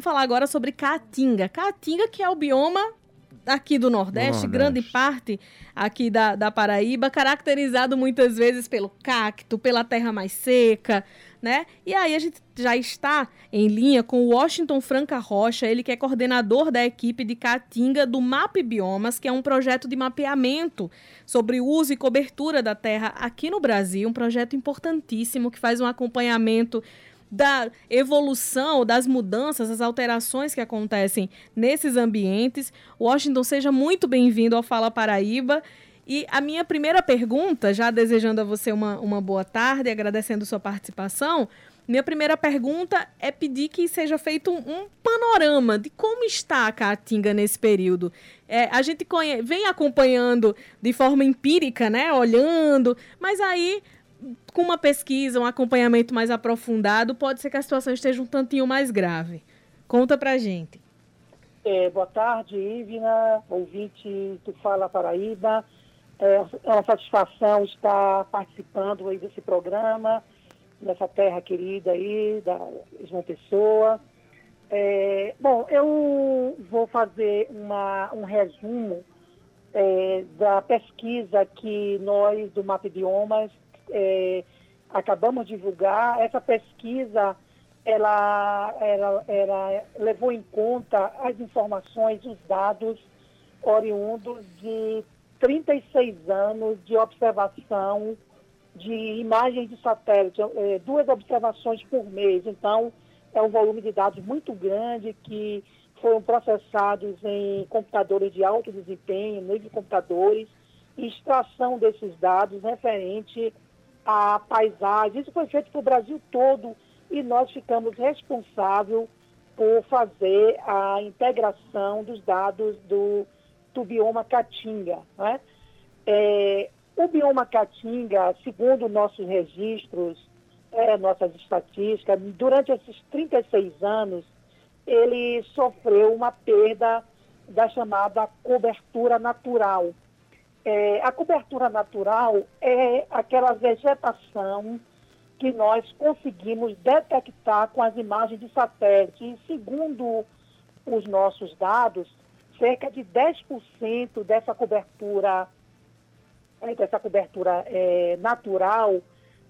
Vamos falar agora sobre Caatinga. Caatinga, que é o bioma aqui do Nordeste, Nordeste, grande parte aqui da, da Paraíba, caracterizado muitas vezes pelo cacto, pela terra mais seca, né? E aí a gente já está em linha com o Washington Franca Rocha, ele que é coordenador da equipe de Caatinga do MAP Biomas, que é um projeto de mapeamento sobre o uso e cobertura da terra aqui no Brasil, um projeto importantíssimo que faz um acompanhamento da evolução, das mudanças, das alterações que acontecem nesses ambientes. Washington, seja muito bem-vindo ao Fala Paraíba. E a minha primeira pergunta, já desejando a você uma, uma boa tarde, agradecendo sua participação, minha primeira pergunta é pedir que seja feito um, um panorama de como está a Caatinga nesse período. É, a gente vem acompanhando de forma empírica, né, olhando, mas aí com uma pesquisa, um acompanhamento mais aprofundado, pode ser que a situação esteja um tantinho mais grave. Conta pra gente. É, boa tarde, Ivna, ouvinte do Fala Paraíba. É, é uma satisfação estar participando aí desse programa, dessa terra querida aí, da João Pessoa. É, bom, eu vou fazer uma, um resumo é, da pesquisa que nós, do MAP Biomas, é, acabamos de divulgar, essa pesquisa ela, ela, ela levou em conta as informações, os dados oriundos de 36 anos de observação de imagens de satélite, é, duas observações por mês. Então, é um volume de dados muito grande que foram processados em computadores de alto desempenho, computadores, e extração desses dados referente a paisagem. Isso foi feito para o Brasil todo e nós ficamos responsáveis por fazer a integração dos dados do, do bioma Caatinga. Né? É, o bioma Caatinga, segundo nossos registros, é, nossas estatísticas, durante esses 36 anos, ele sofreu uma perda da chamada cobertura natural. É, a cobertura natural é aquela vegetação que nós conseguimos detectar com as imagens de satélite. E segundo os nossos dados, cerca de 10% dessa cobertura, é, dessa cobertura é, natural,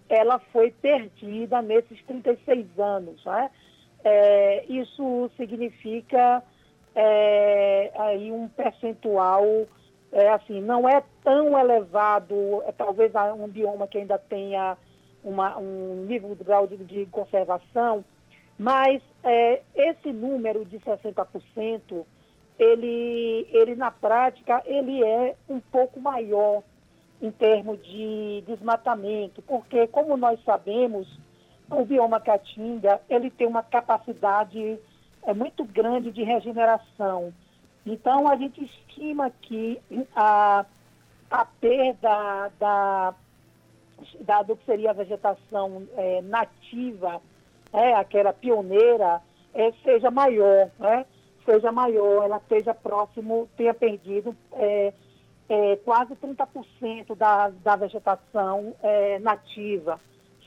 ela foi perdida nesses 36 anos. Né? É, isso significa é, aí um percentual é, assim, não é tão elevado, é, talvez um bioma que ainda tenha uma, um nível de grau de, de conservação, mas é, esse número de 60%, ele, ele na prática, ele é um pouco maior em termos de desmatamento, porque como nós sabemos, o bioma caatinga, ele tem uma capacidade é, muito grande de regeneração. Então, a gente estima que a, a perda da, da, do que seria a vegetação é, nativa, é, aquela pioneira, é, seja maior, né? seja maior, ela esteja próximo, tenha perdido é, é, quase 30% da, da vegetação é, nativa,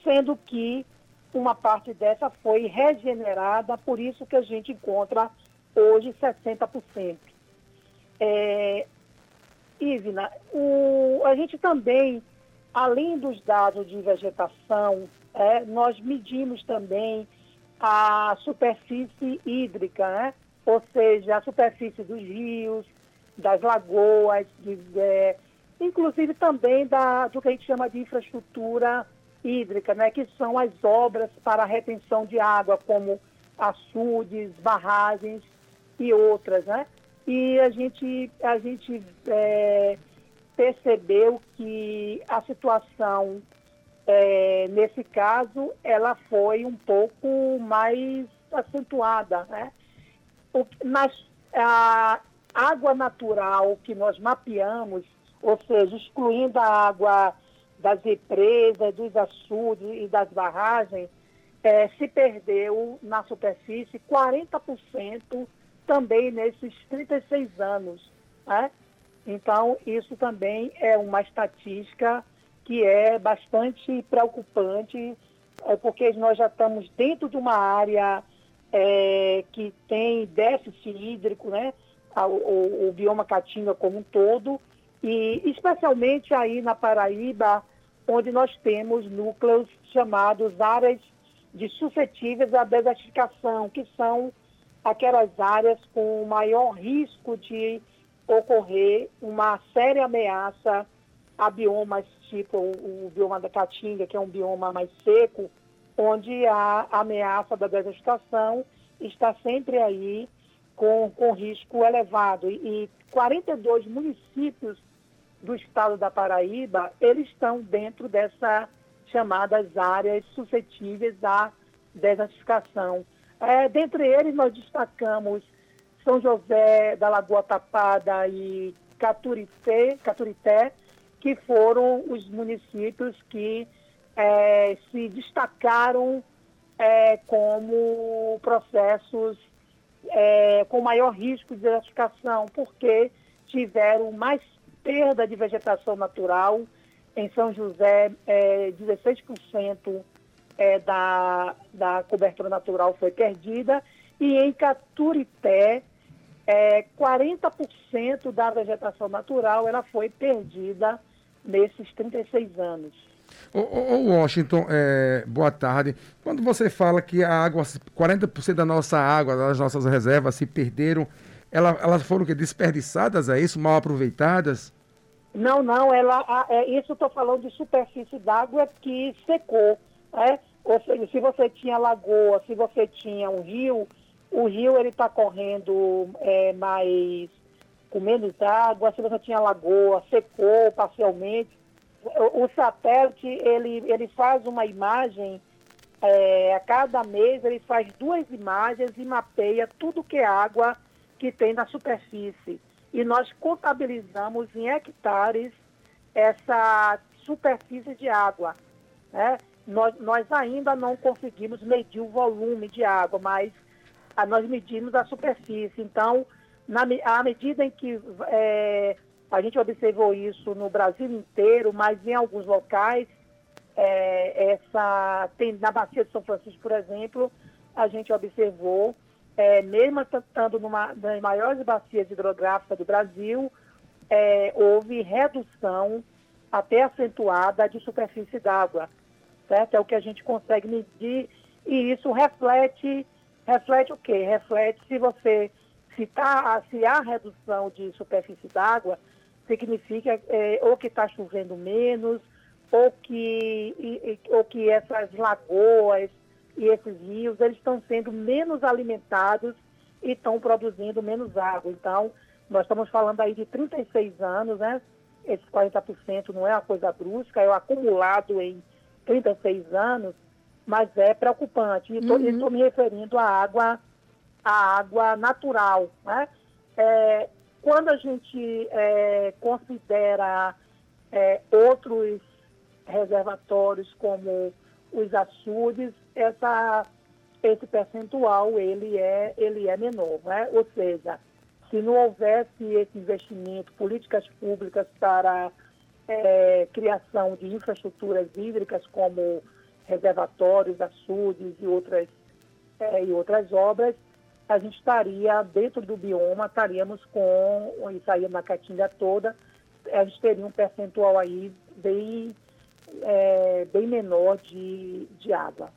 sendo que uma parte dessa foi regenerada, por isso que a gente encontra hoje 60%. É, Ivna, o, a gente também, além dos dados de vegetação, é, nós medimos também a superfície hídrica, né? ou seja, a superfície dos rios, das lagoas, de, é, inclusive também da, do que a gente chama de infraestrutura hídrica, né? que são as obras para a retenção de água, como açudes, barragens e outras, né? E a gente, a gente é, percebeu que a situação, é, nesse caso, ela foi um pouco mais acentuada, né? O, nas, a água natural que nós mapeamos, ou seja, excluindo a água das represas, dos açudes e das barragens, é, se perdeu na superfície 40% também nesses 36 anos. Né? Então, isso também é uma estatística que é bastante preocupante, é, porque nós já estamos dentro de uma área é, que tem déficit hídrico, né? O, o, o, bioma caatinga como um todo, e especialmente aí na Paraíba, onde nós temos núcleos chamados áreas de suscetíveis à desertificação, que são aquelas áreas com maior risco de ocorrer uma séria ameaça a biomas tipo o, o bioma da Caatinga, que é um bioma mais seco, onde a ameaça da desertificação está sempre aí com, com risco elevado. E, e 42 municípios do estado da Paraíba, eles estão dentro dessas chamadas áreas suscetíveis à desertificação. É, dentre eles, nós destacamos São José da Lagoa Tapada e Caturité, Caturité que foram os municípios que é, se destacaram é, como processos é, com maior risco de desertificação, porque tiveram mais perda de vegetação natural. Em São José, é, 16% é, da, da cobertura natural foi perdida. E em Caturité, é, 40% da vegetação natural ela foi perdida nesses 36 anos. Ô, ô Washington, é, boa tarde. Quando você fala que a água, 40% da nossa água, das nossas reservas se perderam, ela, elas foram que, desperdiçadas, é isso? Mal aproveitadas? Não, não, ela, é, isso estou falando de superfície d'água que secou. Né? Ou seja, se você tinha lagoa, se você tinha um rio, o rio ele está correndo é, mais com menos água, se você tinha lagoa, secou parcialmente o, satélite ele, ele faz uma imagem é, a cada mês ele faz duas imagens e mapeia tudo que é água que tem na superfície e nós contabilizamos em hectares essa superfície de água né? Nós, nós ainda não conseguimos medir o volume de água mas a, nós medimos a superfície. Então na, à medida em que é, a gente observou isso no Brasil inteiro, mas em alguns locais, é, essa, tem, na Bacia de São Francisco, por exemplo, a gente observou, é, mesmo estando numa das maiores bacias hidrográficas do Brasil, é, houve redução até acentuada de superfície d'água, certo? É o que a gente consegue medir e isso reflete, reflete o quê? Reflete se você, se, tá, se há redução de superfície d'água, significa é, ou que está chovendo menos, ou que, e, ou que essas lagoas e esses rios eles estão sendo menos alimentados e estão produzindo menos água. Então, nós estamos falando aí de 36 anos, né? Esses 40% não é uma coisa brusca, é o acumulado em 36 anos, mas é preocupante. Estou uhum. me referindo à água, à água natural, né? É, quando a gente é, considera é, outros reservatórios como os açudes, essa, esse percentual ele é, ele é menor. Né? Ou seja, se não houvesse esse investimento, políticas públicas para é, criação de infraestruturas hídricas como reservatórios, açudes e outras, é, e outras obras, a gente estaria dentro do bioma, estaríamos com, isso aí na caatinga toda, a gente teria um percentual aí bem, é, bem menor de, de água.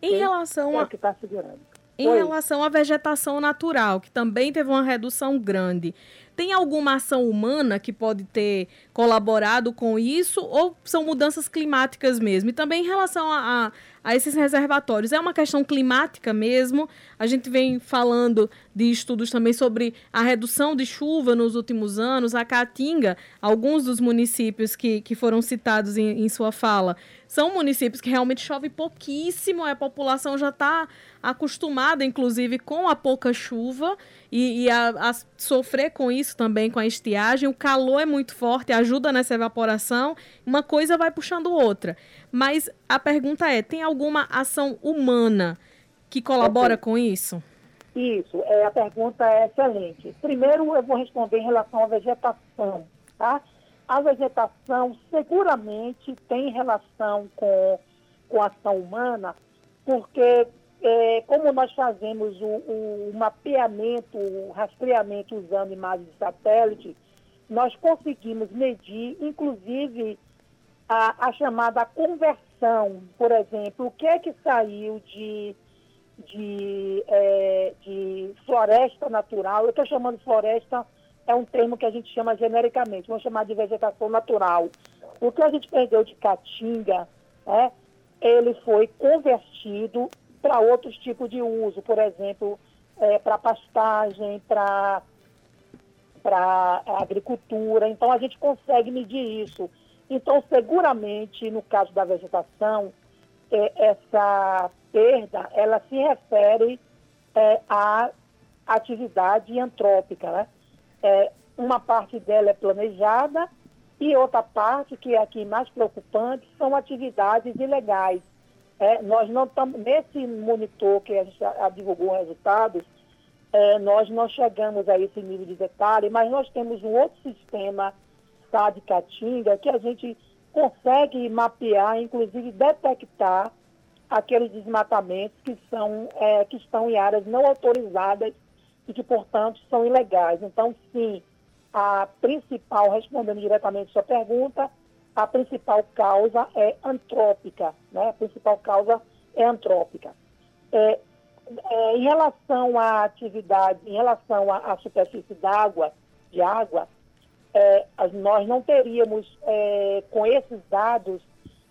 Em relação é a... que está segurando. Em Oi. relação à vegetação natural, que também teve uma redução grande, tem alguma ação humana que pode ter colaborado com isso ou são mudanças climáticas mesmo? E também em relação a, a, a esses reservatórios, é uma questão climática mesmo? A gente vem falando de estudos também sobre a redução de chuva nos últimos anos. A Caatinga, alguns dos municípios que, que foram citados em, em sua fala, são municípios que realmente chove pouquíssimo, a população já está acostumada, inclusive, com a pouca chuva e, e a, a, sofrer com isso também, com a estiagem. O calor é muito forte, ajuda nessa evaporação, uma coisa vai puxando outra. Mas a pergunta é: tem alguma ação humana que colabora com isso? Isso, é, a pergunta é excelente. Primeiro, eu vou responder em relação à vegetação. Tá? A vegetação seguramente tem relação com, com a ação humana, porque é, como nós fazemos o, o, o mapeamento, o rastreamento usando imagens de satélite, nós conseguimos medir, inclusive, a, a chamada conversão. Por exemplo, o que é que saiu de, de, é, de floresta natural? Eu estou chamando floresta, é um termo que a gente chama genericamente, vamos chamar de vegetação natural. O que a gente perdeu de caatinga, né, ele foi convertido para outros tipos de uso, por exemplo, é, para pastagem, para para agricultura. Então a gente consegue medir isso. Então seguramente no caso da vegetação é, essa perda ela se refere é, à atividade antrópica, né? É, uma parte dela é planejada e outra parte, que é aqui mais preocupante, são atividades ilegais. É, nós não estamos, nesse monitor que a gente já divulgou resultados, é, nós não chegamos a esse nível de detalhe, mas nós temos um outro sistema tá, de Caatinga que a gente consegue mapear, inclusive detectar aqueles desmatamentos que, são, é, que estão em áreas não autorizadas e que, portanto, são ilegais. Então, sim, a principal, respondendo diretamente a sua pergunta, a principal causa é antrópica, né? A principal causa é antrópica. É, é, em relação à atividade, em relação à, à superfície d'água, de água, é, nós não teríamos, é, com esses dados,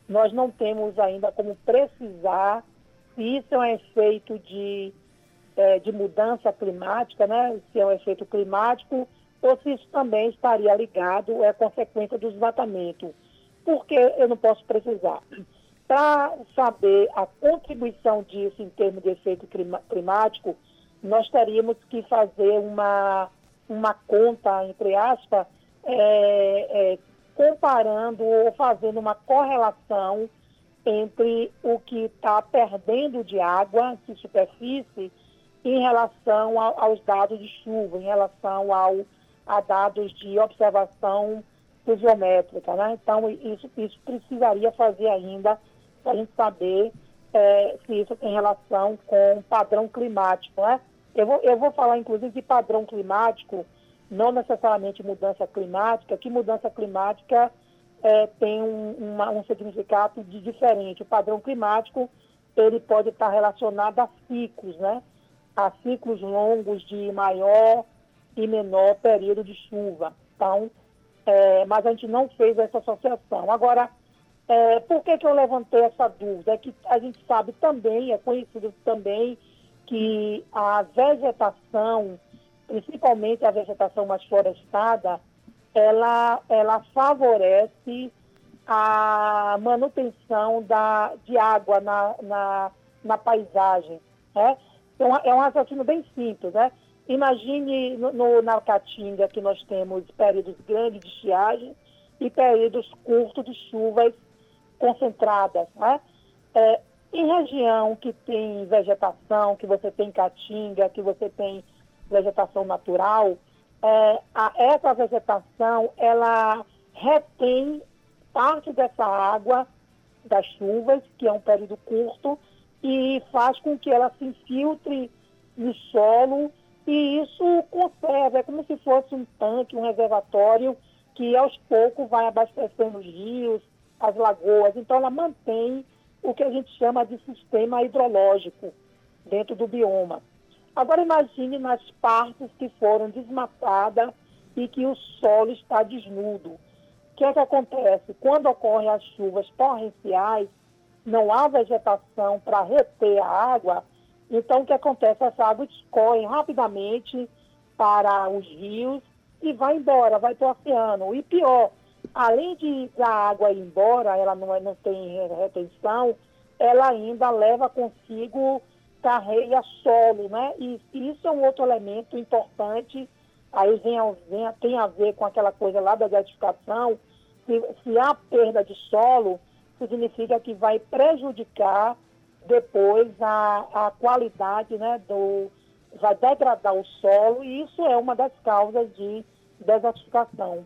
nós não temos ainda como precisar se isso é um efeito de, é, de mudança climática, né? se é um efeito climático, ou se isso também estaria ligado à consequência do desmatamento porque eu não posso precisar. Para saber a contribuição disso em termos de efeito climático, nós teríamos que fazer uma, uma conta, entre aspas, é, é, comparando ou fazendo uma correlação entre o que está perdendo de água, de superfície, em relação aos dados de chuva, em relação ao, a dados de observação geométrica, né? Então, isso, isso precisaria fazer ainda para a gente saber é, se isso tem relação com padrão climático, né? Eu vou, eu vou falar, inclusive, de padrão climático, não necessariamente mudança climática, que mudança climática é, tem um, uma, um significado de diferente. O padrão climático, ele pode estar relacionado a ciclos, né? A ciclos longos de maior e menor período de chuva. Então, é, mas a gente não fez essa associação. Agora, é, por que, que eu levantei essa dúvida? É que a gente sabe também, é conhecido também, que a vegetação, principalmente a vegetação mais florestada, ela, ela favorece a manutenção da, de água na, na, na paisagem. Né? Então, é um raciocínio bem simples, né? Imagine no, no, na Caatinga que nós temos períodos grandes de estiagem e períodos curtos de chuvas concentradas. Né? É, em região que tem vegetação, que você tem caatinga, que você tem vegetação natural, é, a, essa vegetação ela retém parte dessa água das chuvas, que é um período curto, e faz com que ela se infiltre no solo e isso conserva, é como se fosse um tanque, um reservatório que aos poucos vai abastecendo os rios, as lagoas. Então ela mantém o que a gente chama de sistema hidrológico dentro do bioma. Agora imagine nas partes que foram desmatadas e que o solo está desnudo. O que é que acontece? Quando ocorrem as chuvas torrenciais, não há vegetação para reter a água, então, o que acontece? Essa água escorre rapidamente para os rios e vai embora, vai para o oceano. E pior, além de a água ir embora, ela não, é, não tem retenção, ela ainda leva consigo carreira solo, né? E isso é um outro elemento importante, aí vem, vem, tem a ver com aquela coisa lá da gasificação, se, se há perda de solo, significa que vai prejudicar depois a, a qualidade né, do. vai degradar o solo e isso é uma das causas de desertificação.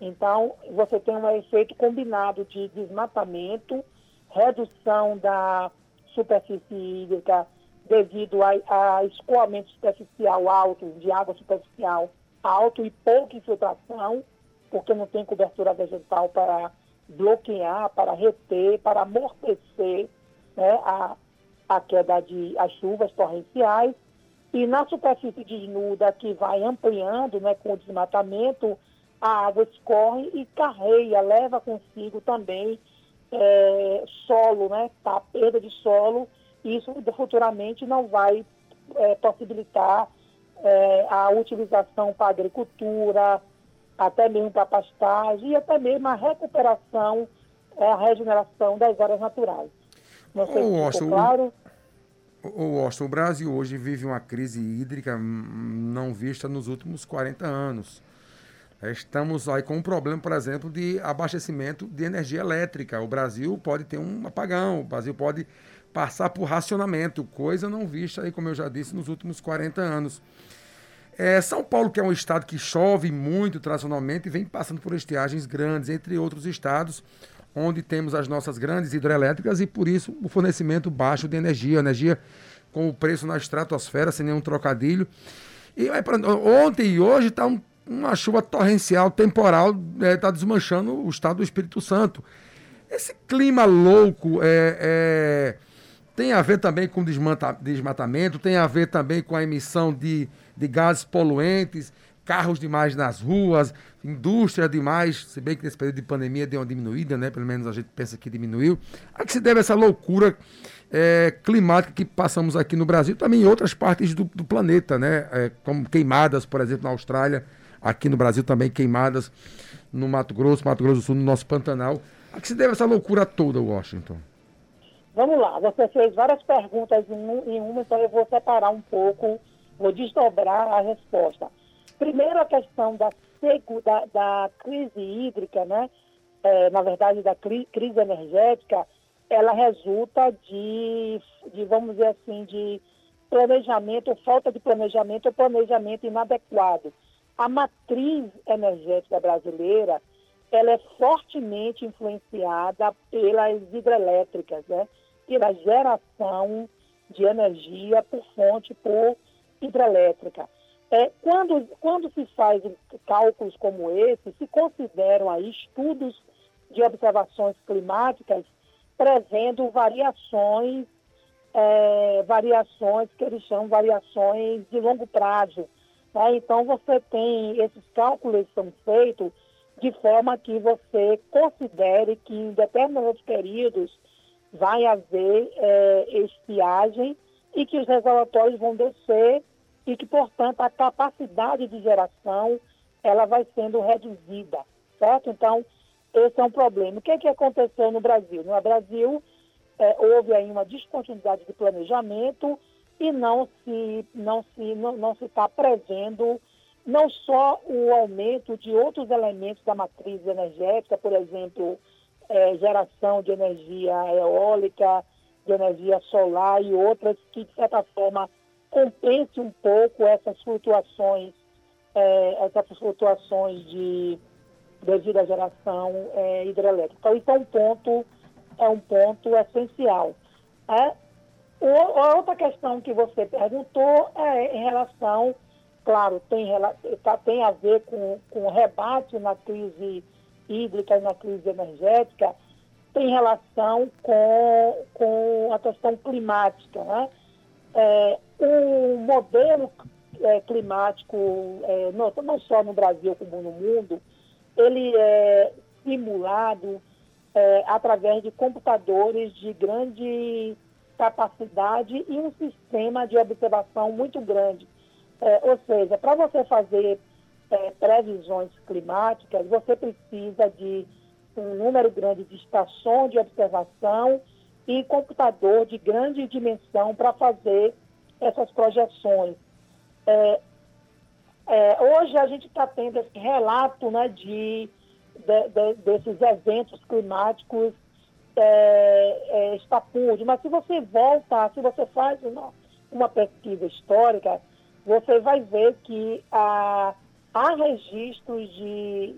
Então, você tem um efeito combinado de desmatamento, redução da superfície hídrica devido a, a escoamento superficial alto, de água superficial alto e pouca infiltração, porque não tem cobertura vegetal para bloquear, para reter, para amortecer né, a, a queda de as chuvas torrenciais. E na superfície desnuda, que vai ampliando né, com o desmatamento, a água escorre e carreia, leva consigo também é, solo, né, tá, perda de solo, e isso futuramente não vai é, possibilitar é, a utilização para agricultura, até mesmo para pastagem e até mesmo a recuperação, a regeneração das áreas naturais. Não sei oh, se claro. O, Austin, o Brasil hoje vive uma crise hídrica não vista nos últimos 40 anos. Estamos aí com um problema, por exemplo, de abastecimento de energia elétrica. O Brasil pode ter um apagão, o Brasil pode passar por racionamento, coisa não vista aí, como eu já disse, nos últimos 40 anos. É, São Paulo, que é um estado que chove muito tradicionalmente, vem passando por estiagens grandes, entre outros estados, onde temos as nossas grandes hidrelétricas e por isso o fornecimento baixo de energia, energia com o preço na estratosfera, sem nenhum trocadilho. E pra, ontem e hoje está um, uma chuva torrencial, temporal, está é, tá desmanchando o estado do Espírito Santo. Esse clima louco é, é, tem a ver também com desmata, desmatamento, tem a ver também com a emissão de de gases poluentes, carros demais nas ruas, indústria demais, se bem que nesse período de pandemia deu uma diminuída, né? Pelo menos a gente pensa que diminuiu. A que se deve essa loucura é, climática que passamos aqui no Brasil, também em outras partes do, do planeta, né? É, como queimadas, por exemplo, na Austrália, aqui no Brasil também queimadas no Mato Grosso, Mato Grosso do Sul, no nosso Pantanal. A que se deve essa loucura toda, Washington? Vamos lá, você fez várias perguntas em uma, então eu vou separar um pouco Vou desdobrar a resposta. Primeiro, a questão da, da, da crise hídrica, né? É, na verdade, da cri crise energética, ela resulta de, de, vamos dizer assim, de planejamento, falta de planejamento ou planejamento inadequado. A matriz energética brasileira, ela é fortemente influenciada pelas hidrelétricas, né? pela geração de energia por fonte, por hidrelétrica. É, quando, quando se faz cálculos como esse, se consideram aí estudos de observações climáticas prevendo variações, é, variações que eles chamam variações de longo prazo. Né? Então você tem esses cálculos são feitos de forma que você considere que em determinados períodos vai haver é, estiagem e que os reservatórios vão descer e que, portanto, a capacidade de geração ela vai sendo reduzida, certo? Então, esse é um problema. O que, é que aconteceu no Brasil? No Brasil, é, houve aí uma descontinuidade de planejamento e não se não se não, não se está prevendo não só o aumento de outros elementos da matriz energética, por exemplo, é, geração de energia eólica, de energia solar e outras que, de certa forma, compense um pouco essas flutuações, é, essas flutuações de devido à geração é, hidrelétrica. Então, é um ponto, é um ponto essencial. É, o, a outra questão que você perguntou é em relação, claro, tem, tá, tem a ver com, com rebate na crise hídrica e na crise energética, tem relação com, com a questão climática. Né? É, o modelo é, climático, é, não, não, só no Brasil como no mundo, ele é simulado é, através de computadores de grande capacidade e um sistema de observação muito grande. É, ou seja, para você fazer é, previsões climáticas, você precisa de um número grande de estações de observação e computador de grande dimensão para fazer essas projeções. É, é, hoje a gente está tendo esse relato né, de, de, de, desses eventos climáticos é, é, estapúdios, mas se você volta, se você faz uma, uma pesquisa histórica, você vai ver que há, há registros de,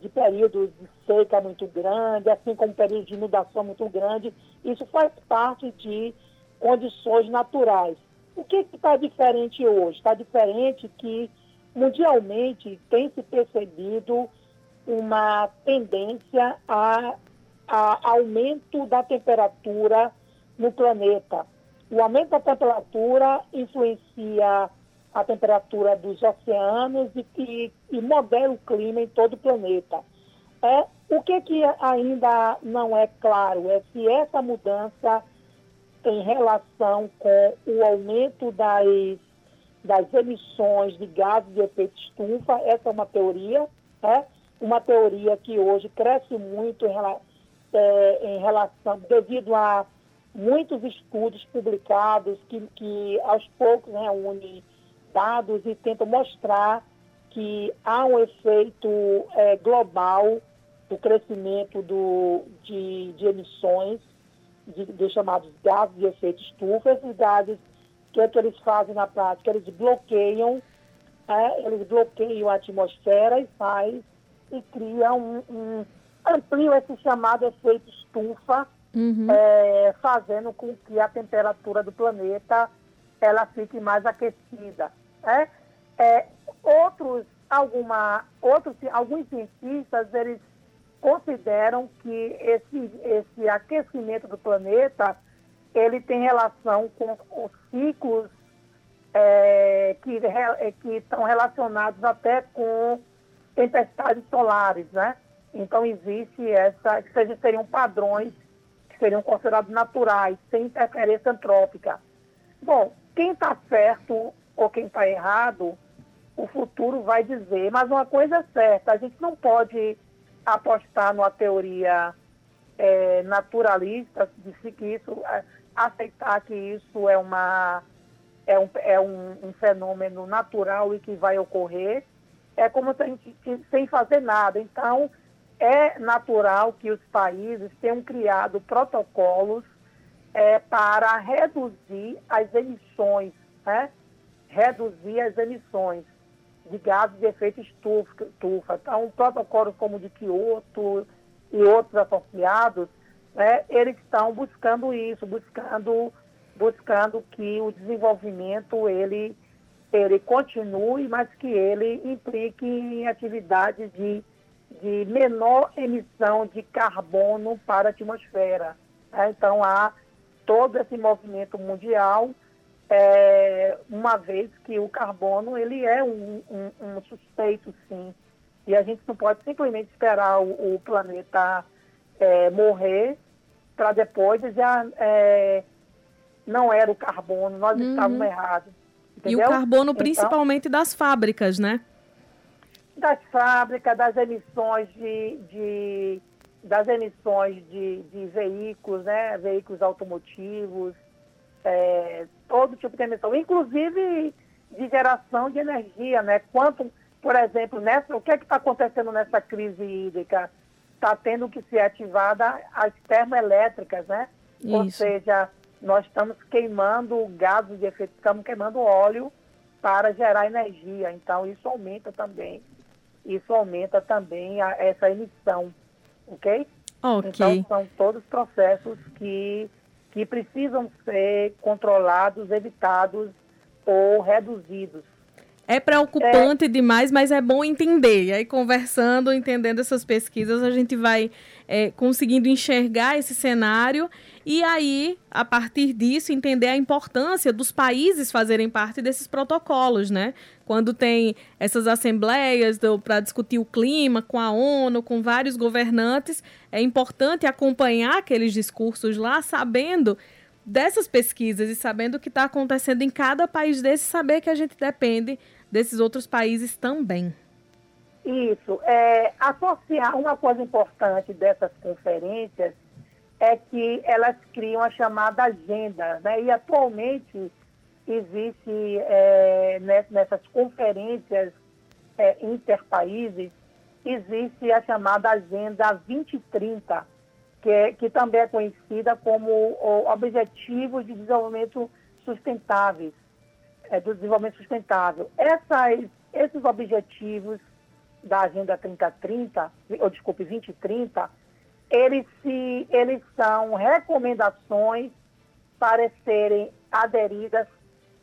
de períodos de seca muito grande, assim como períodos de inundação muito grande. Isso faz parte de condições naturais. O que está diferente hoje? Está diferente que mundialmente tem se percebido uma tendência a, a aumento da temperatura no planeta. O aumento da temperatura influencia a temperatura dos oceanos e, e, e modela o clima em todo o planeta. É, o que, que ainda não é claro é se essa mudança em relação com o aumento das, das emissões de gases de efeito estufa, essa é uma teoria, é uma teoria que hoje cresce muito em, é, em relação, devido a muitos estudos publicados que, que aos poucos reúnem dados e tentam mostrar que há um efeito é, global do crescimento do, de, de emissões de, de, chamados gases de efeito estufa. Esses gases, o que é que eles fazem na prática? Eles bloqueiam, é, eles bloqueiam a atmosfera e faz e criam um, um ampliam esse chamado efeito estufa, uhum. é, fazendo com que a temperatura do planeta ela fique mais aquecida. É? É, outros, alguma, outros, alguns cientistas, eles consideram que esse, esse aquecimento do planeta ele tem relação com os ciclos é, que, é, que estão relacionados até com tempestades solares, né? Então existe essa, que seriam padrões que seriam considerados naturais, sem interferência antrópica. Bom, quem está certo ou quem está errado, o futuro vai dizer. Mas uma coisa é certa, a gente não pode apostar numa teoria é, naturalista de que isso, é, aceitar que isso é, uma, é, um, é um, um, fenômeno natural e que vai ocorrer, é como se a gente sem fazer nada. Então, é natural que os países tenham criado protocolos é, para reduzir as emissões, né? reduzir as emissões de gases de efeito estufa. Então, protocolos como o de Kyoto e outros associados, né, eles estão buscando isso, buscando, buscando que o desenvolvimento ele, ele continue, mas que ele implique em atividades de, de menor emissão de carbono para a atmosfera. Né? Então, há todo esse movimento mundial é, uma vez que o carbono ele é um, um, um, suspeito, sim. E a gente não pode simplesmente esperar o, o planeta é, morrer para depois já é, não era o carbono, nós uhum. estávamos errados. Entendeu? E o carbono então, principalmente das fábricas, né? Das fábricas, das emissões de, de das emissões de, de veículos, né? Veículos automotivos, é, todo tipo de emissão, inclusive de geração de energia, né? Quanto, por exemplo, nessa, o que é que está acontecendo nessa crise hídrica? Está tendo que ser ativada as termoelétricas, né? Isso. Ou seja, nós estamos queimando gases de efeito, estamos queimando óleo para gerar energia. Então, isso aumenta também, isso aumenta também a, essa emissão, ok? Ok. Então, são todos processos que que precisam ser controlados, evitados ou reduzidos. É preocupante é. demais, mas é bom entender. E aí, conversando, entendendo essas pesquisas, a gente vai é, conseguindo enxergar esse cenário e aí, a partir disso, entender a importância dos países fazerem parte desses protocolos, né? Quando tem essas assembleias para discutir o clima com a ONU, com vários governantes, é importante acompanhar aqueles discursos lá, sabendo dessas pesquisas e sabendo o que está acontecendo em cada país desse, saber que a gente depende desses outros países também. Isso. É, associar uma coisa importante dessas conferências é que elas criam a chamada agenda, né? E atualmente existe é, nessas conferências é, interpaíses existe a chamada Agenda 2030, que, é, que também é conhecida como Objetivos de Desenvolvimento Sustentáveis, é, do Desenvolvimento Sustentável. Essas, esses objetivos da Agenda 3030, ou desculpe, 2030, eles, se, eles são recomendações para serem aderidas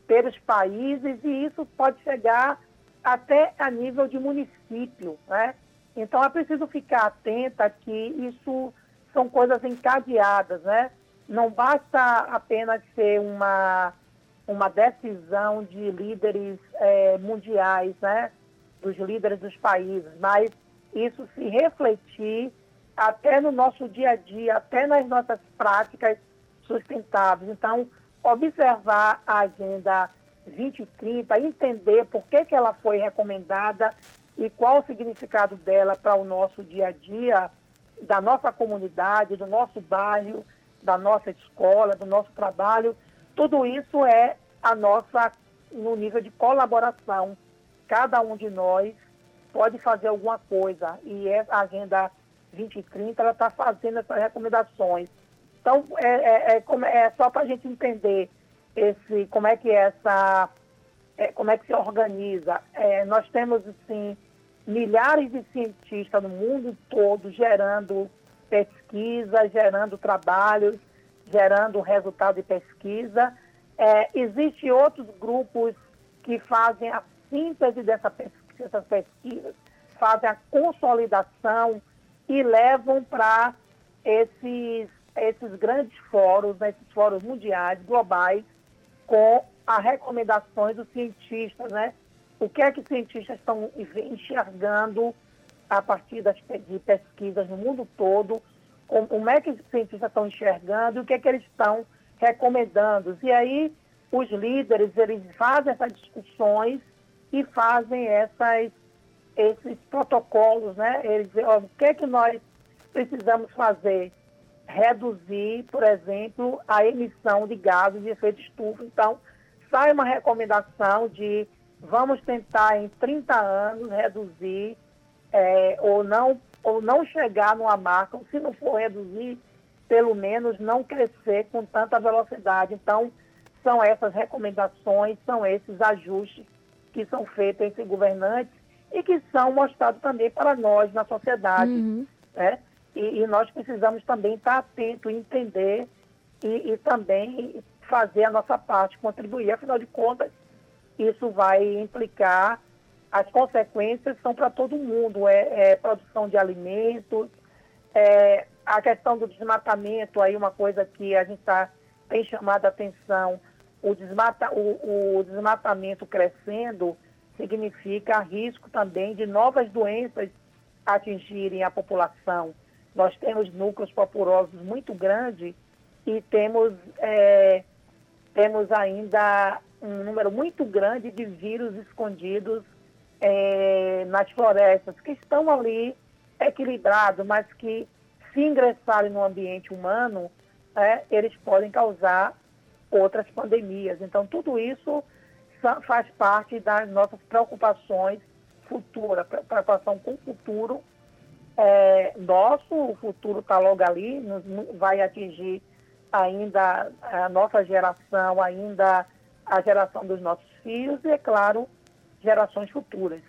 pelos países e isso pode chegar até a nível de município, né? Então é preciso ficar atenta que isso são coisas encadeadas, né? Não basta apenas ser uma, uma decisão de líderes é, mundiais, né? Dos líderes dos países, mas isso se refletir até no nosso dia a dia, até nas nossas práticas sustentáveis. Então, observar a Agenda 2030, entender por que, que ela foi recomendada e qual o significado dela para o nosso dia a dia, da nossa comunidade, do nosso bairro, da nossa escola, do nosso trabalho, tudo isso é a nossa no nível de colaboração. Cada um de nós pode fazer alguma coisa e a Agenda 2030 ela está fazendo essas recomendações. Então é, é, é, é só para a gente entender esse como é que é essa é, como é que se organiza. É, nós temos assim milhares de cientistas no mundo todo gerando pesquisa, gerando trabalhos, gerando resultado de pesquisa. É, Existem outros grupos que fazem a síntese dessa pesquisa, dessas pesquisas, fazem a consolidação e levam para esses, esses grandes fóruns, né, esses fóruns mundiais, globais, com as recomendações dos cientistas, né? O que é que os cientistas estão enxergando a partir das, de pesquisas no mundo todo, como é que os cientistas estão enxergando o que é que eles estão recomendando. E aí os líderes, eles fazem essas discussões e fazem essas, esses protocolos, né? Eles dizem, ó, o que é que nós precisamos fazer? Reduzir, por exemplo, a emissão de gases de efeito estufa. Então, sai uma recomendação de vamos tentar em 30 anos reduzir é, ou, não, ou não chegar numa marca, ou se não for reduzir, pelo menos não crescer com tanta velocidade. Então, são essas recomendações, são esses ajustes que são feitos entre governantes e que são mostrados também para nós na sociedade. Uhum. Né? E, e, nós precisamos também estar atentos, entender e, e também fazer a nossa parte, contribuir. Afinal de contas, isso vai implicar, as consequências são para todo mundo, é, é, produção de alimentos, é, a questão do desmatamento, aí uma coisa que a gente tá, tem chamado a atenção, o, desmata, o, o desmatamento crescendo significa risco também de novas doenças atingirem a população. Nós temos núcleos populosos muito grandes e temos, é, temos ainda um número muito grande de vírus escondidos é, nas florestas, que estão ali equilibrados, mas que se ingressarem no ambiente humano, é, eles podem causar outras pandemias. Então, tudo isso faz parte das nossas preocupações futuras, preocupação com o futuro. É, nosso, o futuro está logo ali, nos, vai atingir ainda a nossa geração, ainda a geração dos nossos filhos e, é claro, gerações futuras.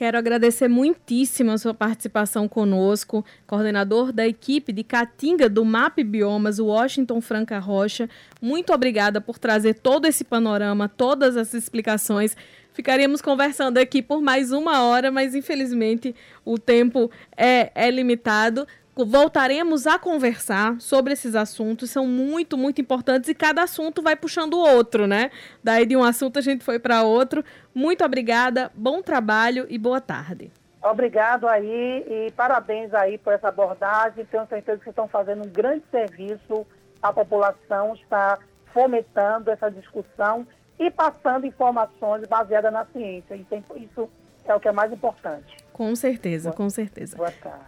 Quero agradecer muitíssimo a sua participação conosco, coordenador da equipe de Caatinga do MAP Biomas, Washington Franca Rocha. Muito obrigada por trazer todo esse panorama, todas as explicações. Ficaríamos conversando aqui por mais uma hora, mas infelizmente o tempo é, é limitado voltaremos a conversar sobre esses assuntos, são muito, muito importantes e cada assunto vai puxando o outro, né? Daí de um assunto a gente foi para outro. Muito obrigada, bom trabalho e boa tarde. Obrigado aí e parabéns aí por essa abordagem. Tenho certeza que estão fazendo um grande serviço à população, está fomentando essa discussão e passando informações baseadas na ciência. E isso é o que é mais importante. Com certeza, boa, com certeza. Boa tarde.